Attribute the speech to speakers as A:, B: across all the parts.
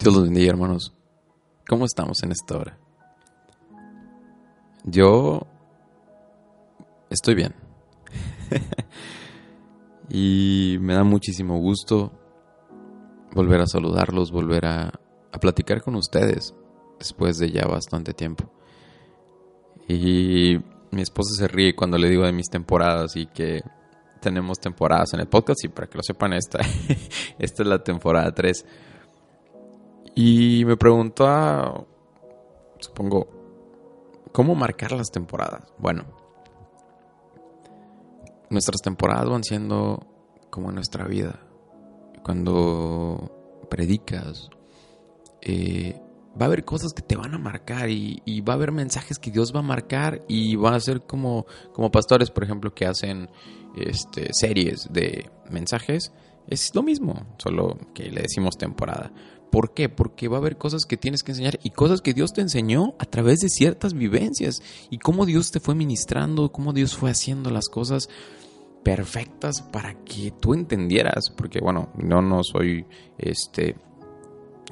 A: Dios los bendiga, hermanos. ¿Cómo estamos en esta hora? Yo estoy bien. y me da muchísimo gusto volver a saludarlos, volver a, platicar con ustedes después de ya bastante tiempo. Y mi esposa se ríe cuando le digo de mis temporadas y que tenemos temporadas en el podcast y para que lo sepan esta, esta es la temporada 3. Y me preguntó, supongo, ¿cómo marcar las temporadas? Bueno, nuestras temporadas van siendo como nuestra vida. Cuando predicas, eh, va a haber cosas que te van a marcar y, y, va a haber mensajes que Dios va a marcar y va a ser como, como pastores, por ejemplo, que hacen este, series de mensajes. Es lo mismo, solo que le decimos temporada. ¿Por qué? Porque va a haber cosas que tienes que enseñar y cosas que Dios te enseñó a través de ciertas vivencias y cómo Dios te fue ministrando, cómo Dios fue haciendo las cosas perfectas para que tú entendieras, porque bueno, no no soy este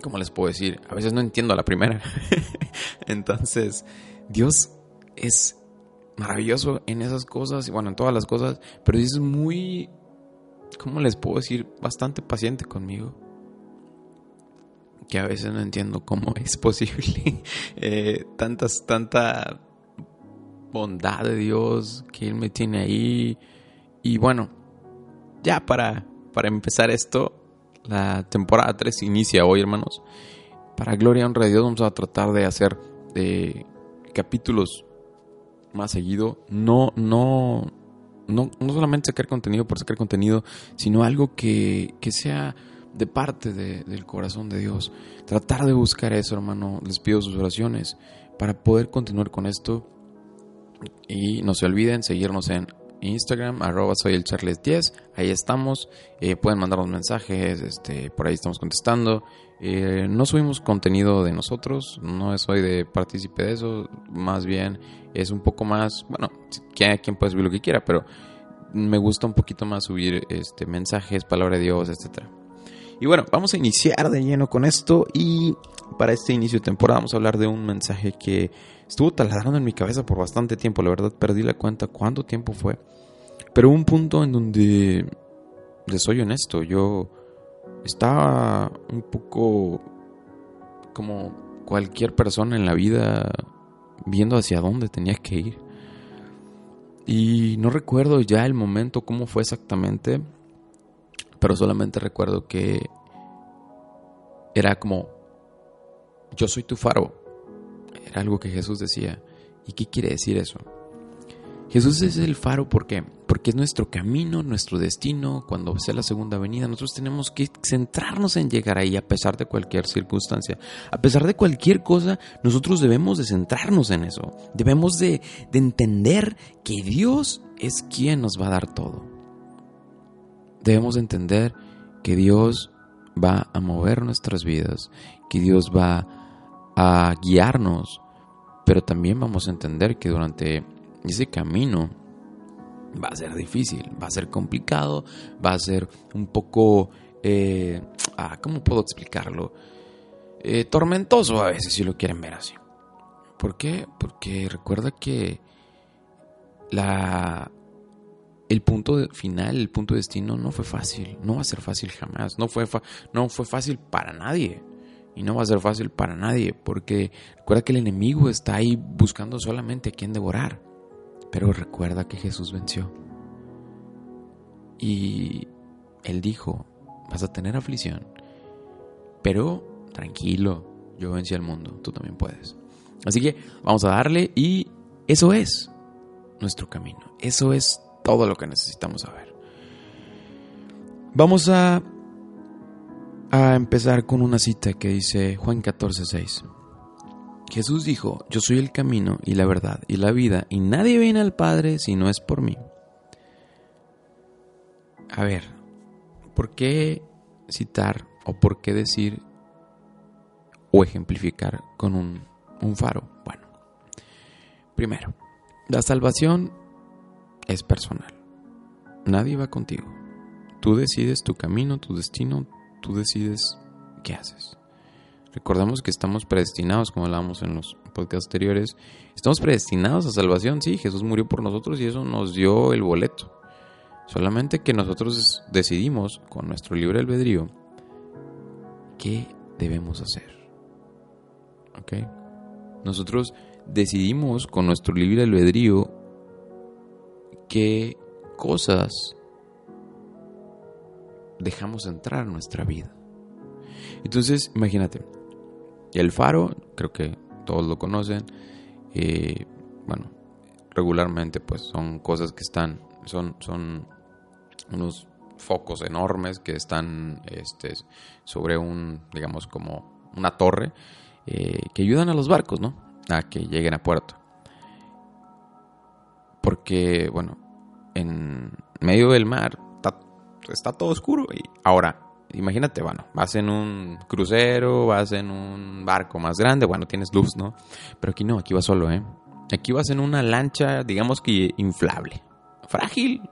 A: ¿cómo les puedo decir? A veces no entiendo a la primera. Entonces, Dios es maravilloso en esas cosas y bueno, en todas las cosas, pero es muy ¿cómo les puedo decir? bastante paciente conmigo que a veces no entiendo cómo es posible eh, tantas, tanta bondad de Dios que Él me tiene ahí. Y bueno, ya para, para empezar esto, la temporada 3 inicia hoy, hermanos. Para gloria y honra de Dios vamos a tratar de hacer de capítulos más seguido. No, no, no, no solamente sacar contenido por sacar contenido, sino algo que, que sea de parte de, del corazón de Dios. Tratar de buscar eso, hermano. Les pido sus oraciones para poder continuar con esto. Y no se olviden seguirnos en Instagram, arroba soy el Charles 10. Ahí estamos. Eh, pueden mandarnos mensajes, este, por ahí estamos contestando. Eh, no subimos contenido de nosotros, no soy de partícipe de eso. Más bien es un poco más, bueno, quien puede subir lo que quiera, pero me gusta un poquito más subir este, mensajes, palabra de Dios, etcétera. Y bueno, vamos a iniciar de lleno con esto y para este inicio de temporada vamos a hablar de un mensaje que estuvo taladrando en mi cabeza por bastante tiempo, la verdad perdí la cuenta cuánto tiempo fue, pero un punto en donde, les soy honesto, yo estaba un poco como cualquier persona en la vida viendo hacia dónde tenía que ir. Y no recuerdo ya el momento, cómo fue exactamente, pero solamente recuerdo que era como, yo soy tu faro. Era algo que Jesús decía. ¿Y qué quiere decir eso? Jesús es el faro ¿por qué? porque es nuestro camino, nuestro destino. Cuando sea la segunda venida, nosotros tenemos que centrarnos en llegar ahí a pesar de cualquier circunstancia. A pesar de cualquier cosa, nosotros debemos de centrarnos en eso. Debemos de, de entender que Dios es quien nos va a dar todo debemos entender que Dios va a mover nuestras vidas, que Dios va a guiarnos, pero también vamos a entender que durante ese camino va a ser difícil, va a ser complicado, va a ser un poco, eh, ah, ¿cómo puedo explicarlo? Eh, tormentoso a veces, si lo quieren ver así. ¿Por qué? Porque recuerda que la el punto final, el punto de destino no fue fácil, no va a ser fácil jamás, no fue, no fue fácil para nadie y no va a ser fácil para nadie porque recuerda que el enemigo está ahí buscando solamente a quien devorar, pero recuerda que Jesús venció y él dijo, vas a tener aflicción, pero tranquilo, yo vencí al mundo, tú también puedes. Así que vamos a darle y eso es nuestro camino, eso es todo lo que necesitamos saber. Vamos a, a empezar con una cita que dice Juan 14:6. Jesús dijo, yo soy el camino y la verdad y la vida, y nadie viene al Padre si no es por mí. A ver, ¿por qué citar o por qué decir o ejemplificar con un, un faro? Bueno, primero, la salvación es personal. Nadie va contigo. Tú decides tu camino, tu destino, tú decides qué haces. Recordamos que estamos predestinados, como hablábamos en los podcasts anteriores, estamos predestinados a salvación, sí, Jesús murió por nosotros y eso nos dio el boleto. Solamente que nosotros decidimos con nuestro libre albedrío qué debemos hacer. ¿Ok? Nosotros decidimos con nuestro libre albedrío qué cosas dejamos entrar en nuestra vida. Entonces, imagínate, el faro, creo que todos lo conocen, eh, bueno, regularmente pues son cosas que están, son, son unos focos enormes que están este, sobre un, digamos, como una torre, eh, que ayudan a los barcos, ¿no? A que lleguen a puerto. Porque, bueno, en medio del mar está, todo oscuro. Y ahora, imagínate, bueno, vas en un crucero, vas en un barco más grande, bueno, tienes luz, ¿no? Pero aquí no, aquí vas solo, ¿eh? Aquí vas en una lancha, digamos que inflable. Frágil,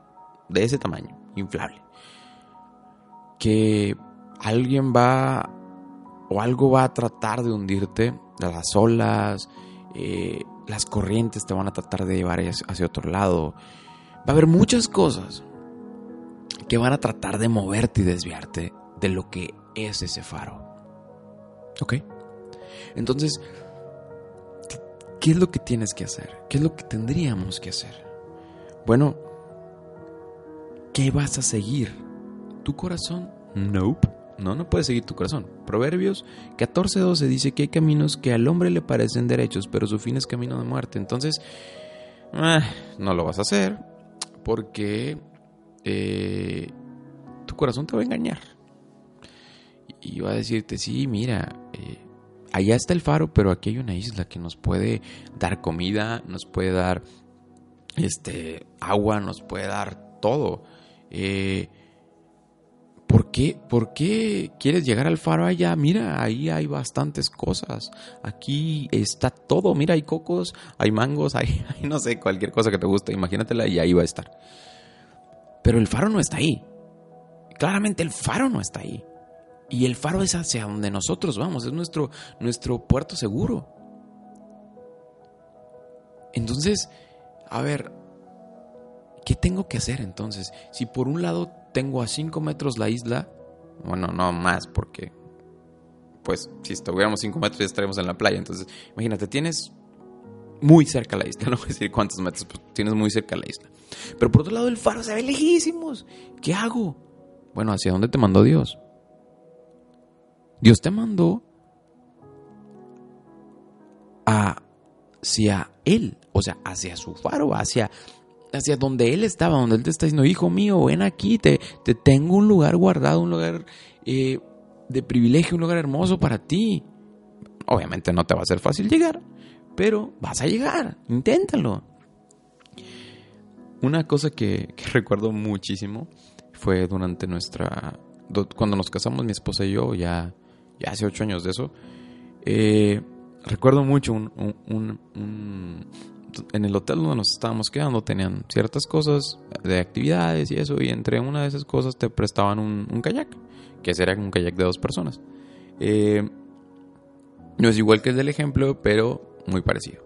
A: de ese tamaño, inflable. Que alguien va o algo va a tratar de hundirte, las olas, eh, las corrientes te van a tratar de llevar hacia otro lado. Va a haber muchas cosas que van a tratar de moverte y desviarte de lo que es ese faro. ¿Ok? Entonces, ¿qué es lo que tienes que hacer? ¿Qué es lo que tendríamos que hacer? Bueno, ¿qué vas a seguir? ¿Tu corazón? Nope. No, no puedes seguir tu corazón. Proverbios 14:12 dice que hay caminos que al hombre le parecen derechos, pero su fin es camino de muerte. Entonces, eh, no lo vas a hacer porque eh, tu corazón te va a engañar. Y va a decirte, sí, mira, eh, allá está el faro, pero aquí hay una isla que nos puede dar comida, nos puede dar este, agua, nos puede dar todo. Eh, ¿Por qué, ¿Por qué quieres llegar al faro allá? Mira, ahí hay bastantes cosas. Aquí está todo. Mira, hay cocos, hay mangos, hay, no sé, cualquier cosa que te guste. Imagínatela y ahí va a estar. Pero el faro no está ahí. Claramente el faro no está ahí. Y el faro es hacia donde nosotros vamos. Es nuestro, nuestro puerto seguro. Entonces, a ver, ¿qué tengo que hacer entonces? Si por un lado tengo a 5 metros la isla, bueno, no más, porque pues si estuviéramos 5 metros ya estaríamos en la playa. Entonces, imagínate, tienes muy cerca la isla, no voy a decir cuántos metros, pero tienes muy cerca la isla. Pero por otro lado, el faro se ve lejísimos. ¿Qué hago? Bueno, ¿hacia dónde te mandó Dios? Dios te mandó hacia Él, o sea, hacia su faro, hacia hacia donde Él estaba, donde Él te está diciendo, hijo mío, ven aquí, te, te tengo un lugar guardado, un lugar eh, de privilegio, un lugar hermoso para ti. Obviamente no te va a ser fácil llegar, pero vas a llegar, inténtalo. Una cosa que, recuerdo muchísimo fue durante nuestra... Cuando nos casamos mi esposa y yo, ya, ya hace ocho años de eso, eh, recuerdo mucho un, en el hotel donde nos estábamos quedando tenían ciertas cosas de actividades y eso, y entre una de esas cosas te prestaban un, kayak, que sería un kayak de dos personas. Eh, no es igual que el del ejemplo, pero muy parecido.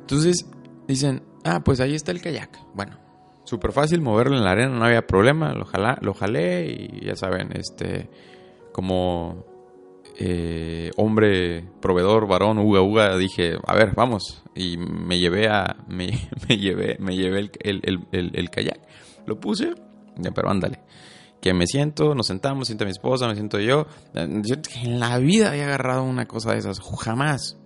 A: Entonces dicen, ah, pues ahí está el kayak. Bueno, súper fácil moverlo en la arena, no había problema, lo, lo jalé y ya saben, este, como eh, hombre, proveedor, varón, uga, uga, dije, a ver, vamos. Y me llevé a, me, llevé, me llevé el, kayak. Lo puse, ya, pero ándale. Que me siento, nos sentamos, siento a mi esposa, me siento yo. Yo en la vida había agarrado una cosa de esas, jamás.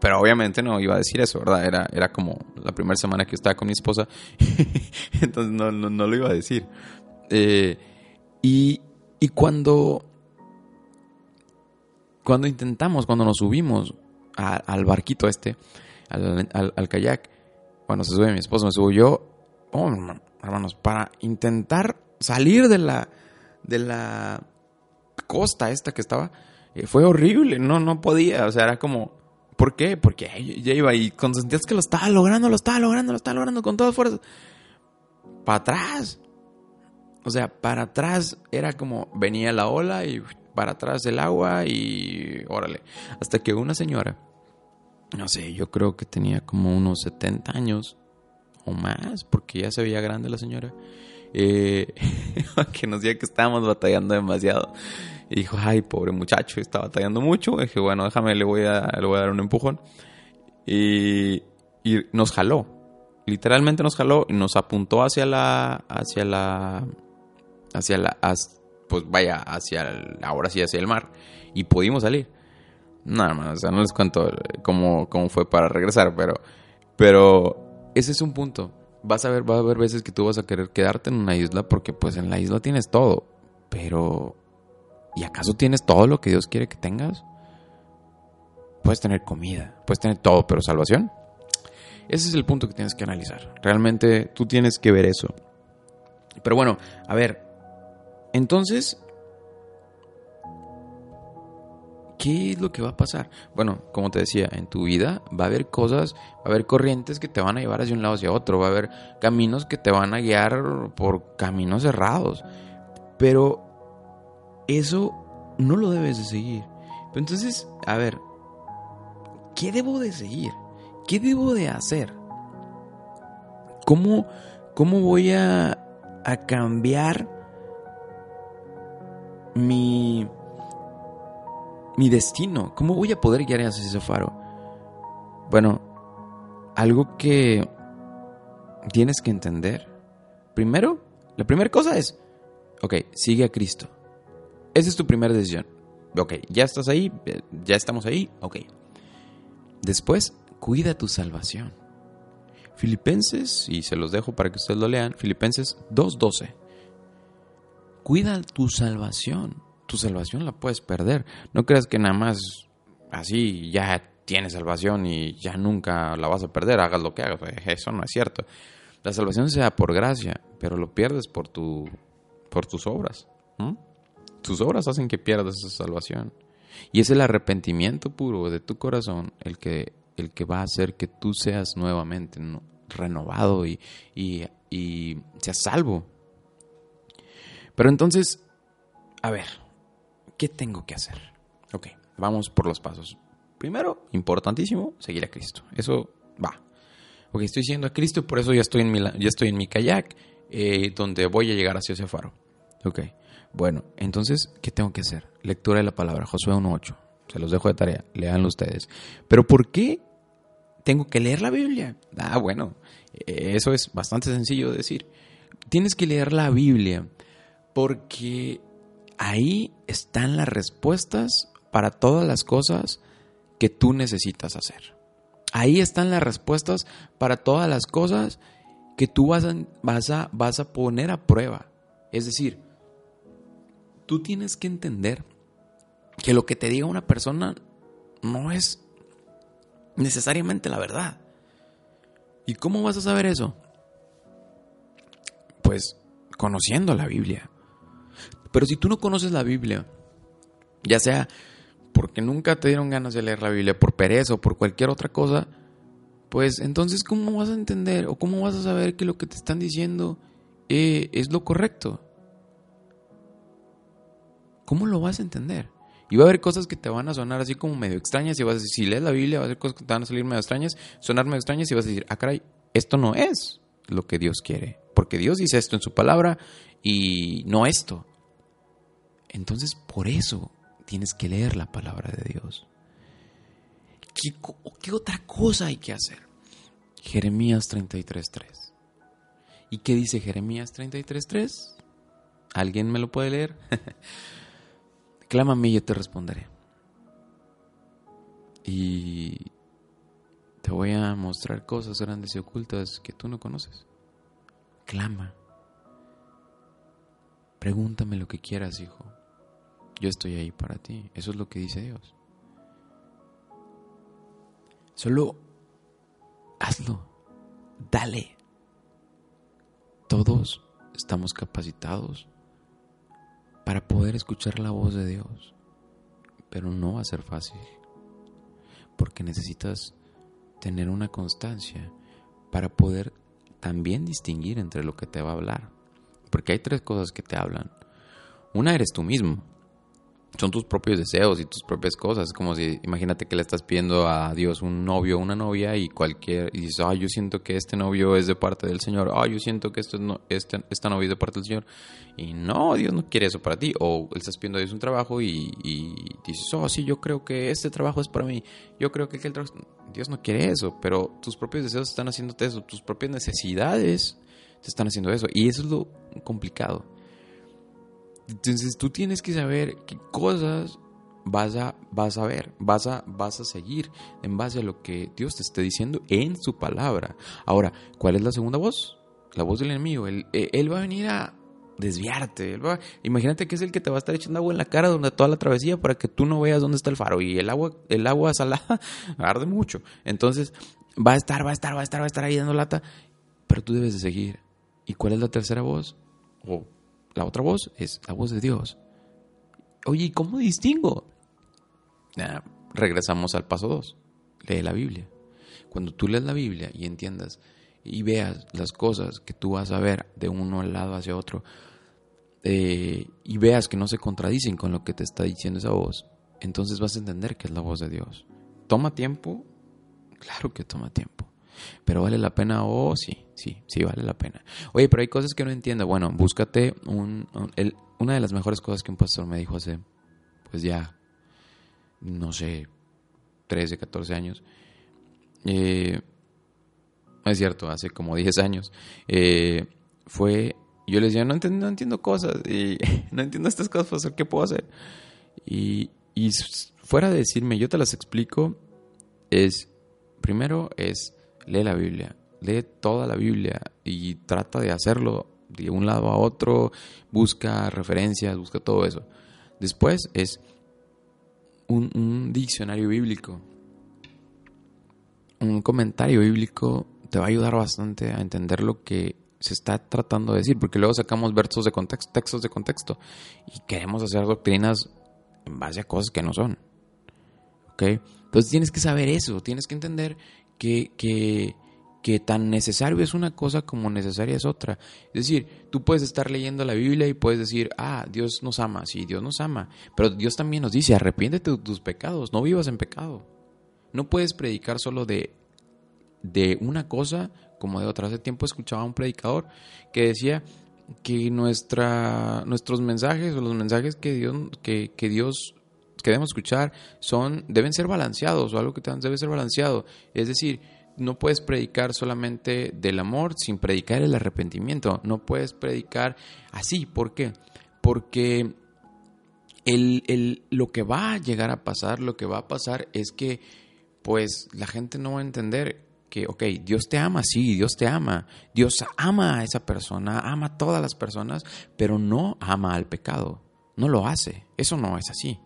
A: Pero obviamente no iba a decir eso, ¿verdad? Era, era como la primera semana que estaba con mi esposa. Entonces no, no, lo iba a decir. Eh, y, y cuando cuando intentamos, cuando nos subimos al barquito este, al, kayak, bueno, se sube mi esposo, me subo yo, oh, hermanos, para intentar salir de la, de la costa esta que estaba, eh, fue horrible, no, no podía, o sea, era como, ¿por qué? Porque ya iba y sentías que lo estaba logrando, lo estaba logrando, lo estaba logrando con todas fuerzas, para atrás, o sea, para atrás era como venía la ola y para atrás del agua y órale. Hasta que una señora, no sé, yo creo que tenía como unos 70 años o más, porque ya se veía grande la señora, eh, que nos decía que estábamos batallando demasiado. Y dijo, ay, pobre muchacho, está batallando mucho. dije, bueno, déjame, le voy a, le voy a dar un empujón. Y, y nos jaló. Literalmente nos jaló y nos apuntó hacia la, hacia la, hacia la, pues vaya, hacia, el, ahora sí, hacia el mar. Y pudimos salir. Nada más, o sea, no les cuento cómo, cómo fue para regresar, pero, pero ese es un punto. Vas a ver, va a haber veces que tú vas a querer quedarte en una isla porque pues en la isla tienes todo, pero ¿y acaso tienes todo lo que Dios quiere que tengas? Puedes tener comida, puedes tener todo, pero salvación. Ese es el punto que tienes que analizar. Realmente tú tienes que ver eso. Pero bueno, a ver, entonces, ¿qué es lo que va a pasar? Bueno, como te decía, en tu vida va a haber cosas, va a haber corrientes que te van a llevar hacia un lado hacia otro, va a haber caminos que te van a guiar por caminos cerrados. Pero eso no lo debes de seguir. entonces, a ver, ¿qué debo de seguir? ¿Qué debo de hacer? ¿Cómo, cómo voy a, a cambiar mi, mi destino? ¿Cómo voy a poder guiar hacia ese faro? Bueno, algo que tienes que entender. Primero, la primera cosa es, ok, sigue a Cristo. Esa es tu primera decisión. Ok, ya estás ahí, ya estamos ahí, ok. Después, cuida tu salvación. Filipenses, y se los dejo para que ustedes lo lean, Filipenses 2.12 cuida tu salvación. Tu salvación la puedes perder. No creas que nada más así ya tienes salvación y ya nunca la vas a perder, hagas lo que hagas. Eso no es cierto. La salvación sea por gracia, pero lo pierdes por, tu, por tus obras. Tus obras hacen que pierdas esa salvación. Y es el arrepentimiento puro de tu corazón el que, el que va a hacer que tú seas nuevamente renovado y, y, y seas salvo. Pero entonces, a ver, ¿qué tengo que hacer? Ok, vamos por los pasos. Primero, importantísimo, seguir a Cristo. Eso va. Ok, estoy siguiendo a Cristo, por eso ya estoy en mi, ya estoy en mi kayak, eh, donde voy a llegar hacia ese faro. Ok, bueno, entonces, ¿qué tengo que hacer? Lectura de la palabra, Josué 1.8. Se los dejo de tarea, leanlo ustedes. Pero ¿por qué tengo que leer la Biblia? Ah, bueno, eh, eso es bastante sencillo de decir. Tienes que leer la Biblia porque ahí están las respuestas para todas las cosas que tú necesitas hacer. Ahí están las respuestas para todas las cosas que tú vas a, vas a, vas a poner a prueba. Es decir, tú tienes que entender que lo que te diga una persona no es necesariamente la verdad. ¿Y cómo vas a saber eso? Pues conociendo la Biblia. Pero si tú no conoces la Biblia, ya sea porque nunca te dieron ganas de leer la Biblia, por pereza o por cualquier otra cosa, pues entonces ¿cómo vas a entender o cómo vas a saber que lo que te están diciendo eh, es lo correcto? ¿Cómo lo vas a entender? Y va a haber cosas que te van a sonar así como medio extrañas y vas a decir, si lees la Biblia, va a haber cosas que te van a salir medio extrañas, sonar medio extrañas y vas a decir, ah, caray, esto no es lo que Dios quiere. Porque Dios dice esto en su palabra y no esto. Entonces, por eso tienes que leer la palabra de Dios. ¿Qué, otra cosa hay que hacer? Jeremías 33.3. ¿Y qué dice Jeremías 33.3? ¿Alguien me lo puede leer? Clámame y yo te responderé. Y te voy a mostrar cosas grandes y ocultas que tú no conoces. Clama. Pregúntame lo que quieras, hijo. Yo estoy ahí para ti. Eso es lo que dice Dios. Solo hazlo. Dale. Todos estamos capacitados para poder escuchar la voz de Dios. Pero no va a ser fácil. Porque necesitas tener una constancia para poder también distinguir entre lo que te va a hablar. Porque hay tres cosas que te hablan. Una eres tú mismo. Son tus propios deseos y tus propias cosas. Es como si, imagínate que le estás pidiendo a Dios un novio una novia y cualquier, y dices, ay, yo siento que este novio es de parte del Señor, ay, yo siento que este, no, este, esta novia es de parte del Señor. Y no, Dios no quiere eso para ti. O le estás pidiendo a Dios un trabajo y, y dices, oh, sí, yo creo que este trabajo es para mí. Yo creo que aquel trabajo... Dios no quiere eso, pero tus propios deseos están haciéndote eso, tus propias necesidades te están haciendo eso. Y eso es lo complicado entonces tú tienes que saber qué cosas vas a, vas a ver, vas a, vas a seguir en base a lo que Dios te esté diciendo en su palabra. Ahora, ¿cuál es la segunda voz? La voz del enemigo. Él, eh, él va a venir a desviarte. imagínate que es el que te va a estar echando agua en la cara donde toda la travesía para que tú no veas dónde está el faro. Y el agua, el agua salada arde mucho. Entonces va a estar, va a estar, va a estar, va a estar ahí dando lata. Pero tú debes de seguir. ¿Y cuál es la tercera voz? La otra voz es la voz de Dios. Oye, ¿cómo distingo? regresamos al paso 2. Lee la Biblia. Cuando tú lees la Biblia y entiendas y veas las cosas que tú vas a ver de uno al lado hacia otro eh, y veas que no se contradicen con lo que te está diciendo esa voz, entonces vas a entender que es la voz de Dios. ¿Toma tiempo? Claro que toma tiempo. Pero vale la pena, oh, sí, sí, sí vale la pena. Oye, pero hay cosas que no entiendo. Bueno, búscate un, una de las mejores cosas que un pastor me dijo hace, pues ya, no sé, 13, 14 años. Eh, es cierto, hace como 10 años. Eh, fue, yo les decía, no entiendo, no entiendo cosas, y no entiendo estas cosas, ¿qué puedo hacer? Y, y fuera de decirme, yo te las explico, es, primero es lee la Biblia, lee toda la Biblia y trata de hacerlo de un lado a otro, busca referencias, busca todo eso. Después es un, diccionario bíblico. Un comentario bíblico te va a ayudar bastante a entender lo que se está tratando de decir, porque luego sacamos versos de contexto, textos de contexto, y queremos hacer doctrinas en base a cosas que no son. ¿Ok? Entonces tienes que saber eso, tienes que entender que, que, que tan necesario es una cosa como necesaria es otra. Es decir, tú puedes estar leyendo la Biblia y puedes decir, ah, Dios nos ama, sí, Dios nos ama, pero Dios también nos dice, arrepiéntete de tus pecados, no vivas en pecado. No puedes predicar solo de, de una cosa como de otra. Hace tiempo escuchaba a un predicador que decía que nuestra, nuestros mensajes o los mensajes que Dios, que, que Dios que debemos escuchar son, deben ser balanceados o algo que debe ser balanceado. Es decir, no puedes predicar solamente del amor sin predicar el arrepentimiento. No puedes predicar así. ¿Por qué? Porque el, lo que va a llegar a pasar, lo que va a pasar es que pues la gente no va a entender que, ok, Dios te ama, sí, Dios te ama. Dios ama a esa persona, ama a todas las personas, pero no ama al pecado. No lo hace. Eso no es así.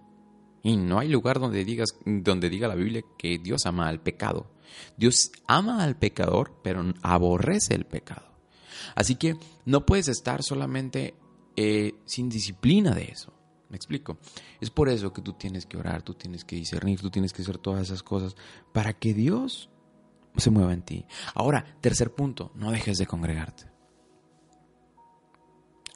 A: Y no hay lugar donde, digas, donde diga la Biblia que Dios ama al pecado. Dios ama al pecador, pero aborrece el pecado. Así que no puedes estar solamente eh, sin disciplina de eso. ¿Me explico? Es por eso que tú tienes que orar, tú tienes que discernir, tú tienes que hacer todas esas cosas para que Dios se mueva en ti. Ahora, tercer punto, no dejes de congregarte.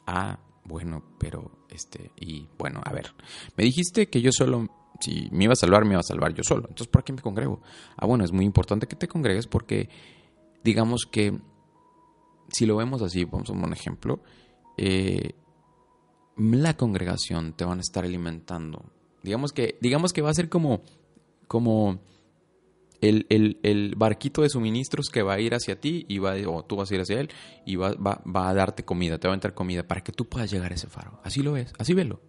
A: Ah, bueno, pero este, y bueno, a ver, me dijiste que yo solo, si me iba a salvar, me iba a salvar yo solo. Entonces, ¿por qué me congrego? Ah, bueno, es muy importante que te congregues porque, digamos que, si lo vemos así, vamos a un ejemplo, eh, la congregación te van a estar alimentando. Digamos que, digamos que va a ser como, como el, barquito de suministros que va a ir hacia ti y va, o tú vas a ir hacia él y va, va, a darte comida, te va a entrar comida para que tú puedas llegar a ese faro. Así lo ves, así velo.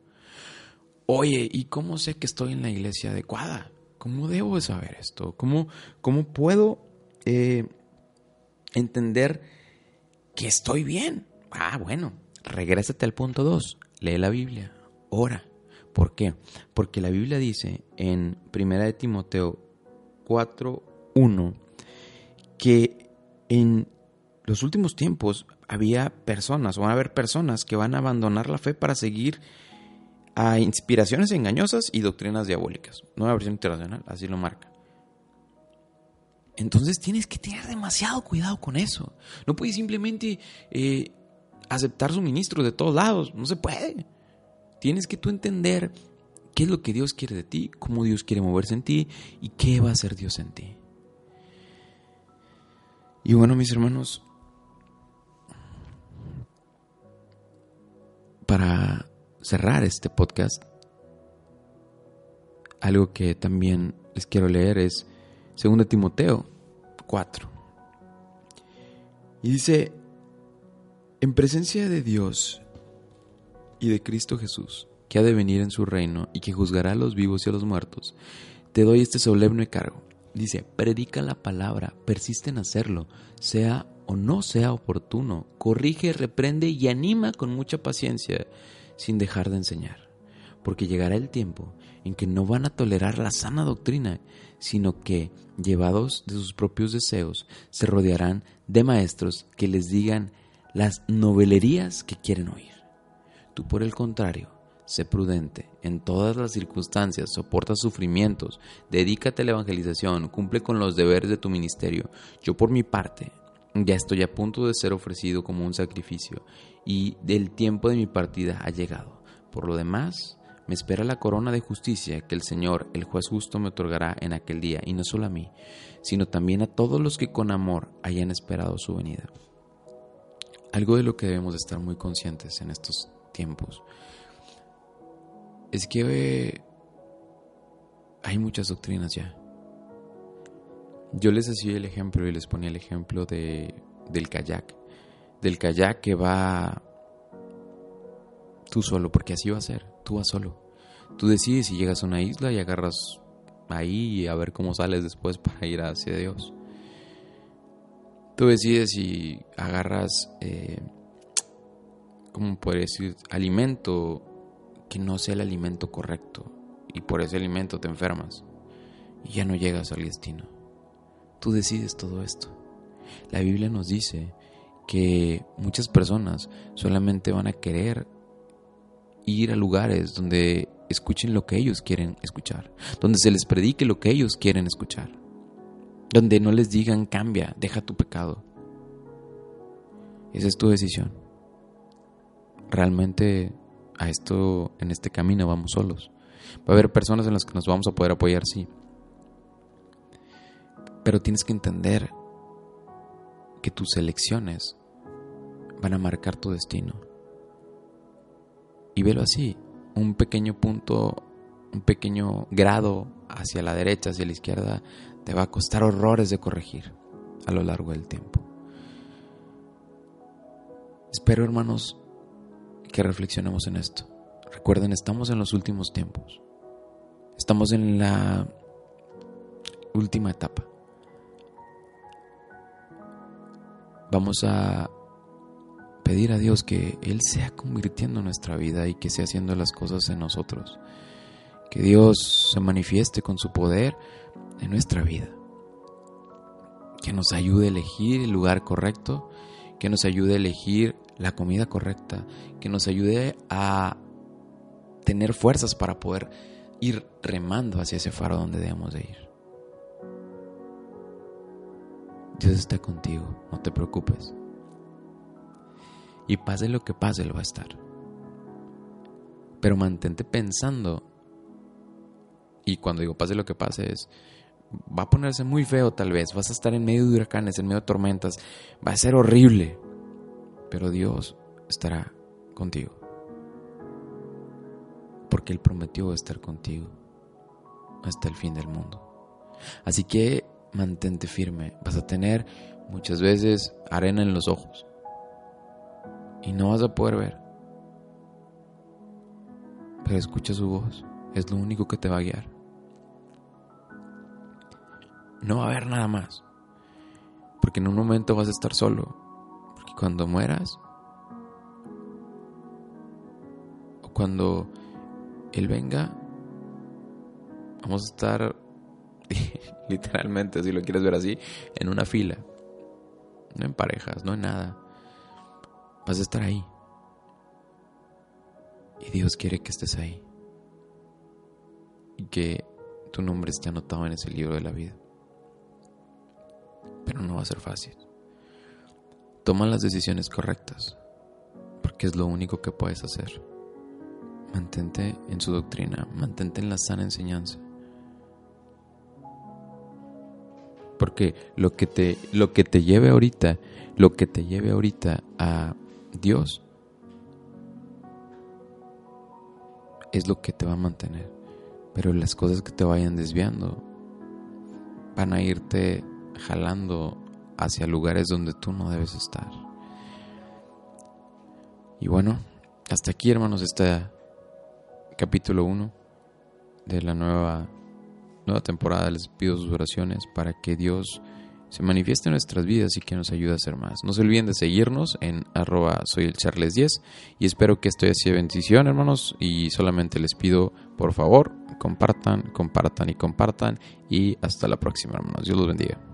A: Oye, ¿y cómo sé que estoy en la iglesia adecuada? ¿Cómo debo saber esto? ¿Cómo, cómo puedo eh, entender que estoy bien? Ah, bueno, regrésate al punto 2. Lee la Biblia, ora. ¿Por qué? Porque la Biblia dice en Primera de Timoteo 4.1 que en los últimos tiempos había personas, o van a haber personas que van a abandonar la fe para seguir a inspiraciones engañosas y doctrinas diabólicas. Nueva versión internacional, así lo marca. Entonces tienes que tener demasiado cuidado con eso. No puedes simplemente eh, aceptar suministros de todos lados. No se puede. Tienes que tú entender qué es lo que Dios quiere de ti, cómo Dios quiere moverse en ti y qué va a hacer Dios en ti. Y bueno, mis hermanos, para cerrar este podcast, algo que también les quiero leer es 2 Timoteo 4. Y dice, en presencia de Dios y de Cristo Jesús, que ha de venir en su reino y que juzgará a los vivos y a los muertos, te doy este solemne cargo. Dice, predica la palabra, persiste en hacerlo, sea o no sea oportuno, corrige, reprende y anima con mucha paciencia, sin dejar de enseñar. Porque llegará el tiempo en que no van a tolerar la sana doctrina, sino que, llevados de sus propios deseos, se rodearán de maestros que les digan las novelerías que quieren oír. Tú, por el contrario, sé prudente en todas las circunstancias, soporta sufrimientos, dedícate a la evangelización, cumple con los deberes de tu ministerio. Yo por mi parte ya estoy a punto de ser ofrecido como un sacrificio y del tiempo de mi partida ha llegado. Por lo demás, me espera la corona de justicia que el Señor, el juez justo, me otorgará en aquel día, y no solo a mí, sino también a todos los que con amor hayan esperado su venida. Algo de lo que debemos estar muy conscientes en estos tiempos es que hay muchas doctrinas ya. Yo les hacía el ejemplo y les ponía el ejemplo de, del kayak. Del kayak que va tú solo, porque así va a ser, tú vas solo. Tú decides si llegas a una isla y agarras ahí a ver cómo sales después para ir hacia Dios. Tú decides si agarras, eh, ¿cómo puedes decir? Alimento que no sea el alimento correcto y por ese alimento te enfermas y ya no llegas al destino. Tú decides todo esto. La Biblia nos dice que muchas personas solamente van a querer ir a lugares donde escuchen lo que ellos quieren escuchar, donde se les predique lo que ellos quieren escuchar, donde no les digan cambia, deja tu pecado. Esa es tu decisión. Realmente a esto, en este camino vamos solos. Va a haber personas en las que nos vamos a poder apoyar, sí. Pero tienes que entender que tus elecciones van a marcar tu destino. Y velo así, un pequeño punto, un pequeño grado hacia la derecha, hacia la izquierda, te va a costar horrores de corregir a lo largo del tiempo. Espero, hermanos, que reflexionemos en esto. Recuerden, estamos en los últimos tiempos. Estamos en la última etapa. Vamos a pedir a Dios que Él sea convirtiendo nuestra vida y que sea haciendo las cosas en nosotros. Que Dios se manifieste con su poder en nuestra vida. Que nos ayude a elegir el lugar correcto, que nos ayude a elegir la comida correcta, que nos ayude a tener fuerzas para poder ir remando hacia ese faro donde debemos de ir. Dios está contigo, no te preocupes. Y pase lo que pase, lo va a estar. Pero mantente pensando, y cuando digo pase lo que pase es, va a ponerse muy feo tal vez, vas a estar en medio de huracanes, en medio de tormentas, va a ser horrible, pero Dios estará contigo. Porque Él prometió estar contigo hasta el fin del mundo. Así que mantente firme. Vas a tener muchas veces arena en los ojos y no vas a poder ver. Pero escucha su voz. Es lo único que te va a guiar. No va a haber nada más. Porque en un momento vas a estar solo cuando mueras, o cuando Él venga, vamos a estar literalmente, si lo quieres ver así, en una fila. No en parejas, no en nada. Vas a estar ahí. Y Dios quiere que estés ahí. Y que tu nombre esté anotado en ese libro de la vida. Pero no va a ser fácil. Toma las decisiones correctas, porque es lo único que puedes hacer. Mantente en su doctrina, mantente en la sana enseñanza. Porque lo que te, lo que te lleve ahorita, lo que te lleve ahorita a Dios, es lo que te va a mantener. Pero las cosas que te vayan desviando van a irte jalando hacia lugares donde tú no debes estar. Y bueno, hasta aquí hermanos está capítulo 1 de la nueva, nueva temporada. Les pido sus oraciones para que Dios se manifieste en nuestras vidas y que nos ayude a hacer más. No se olviden de seguirnos en arroba soy el charles 10 y espero que esto haya sido bendición hermanos y solamente les pido por favor compartan, compartan y compartan y hasta la próxima hermanos. Dios los bendiga.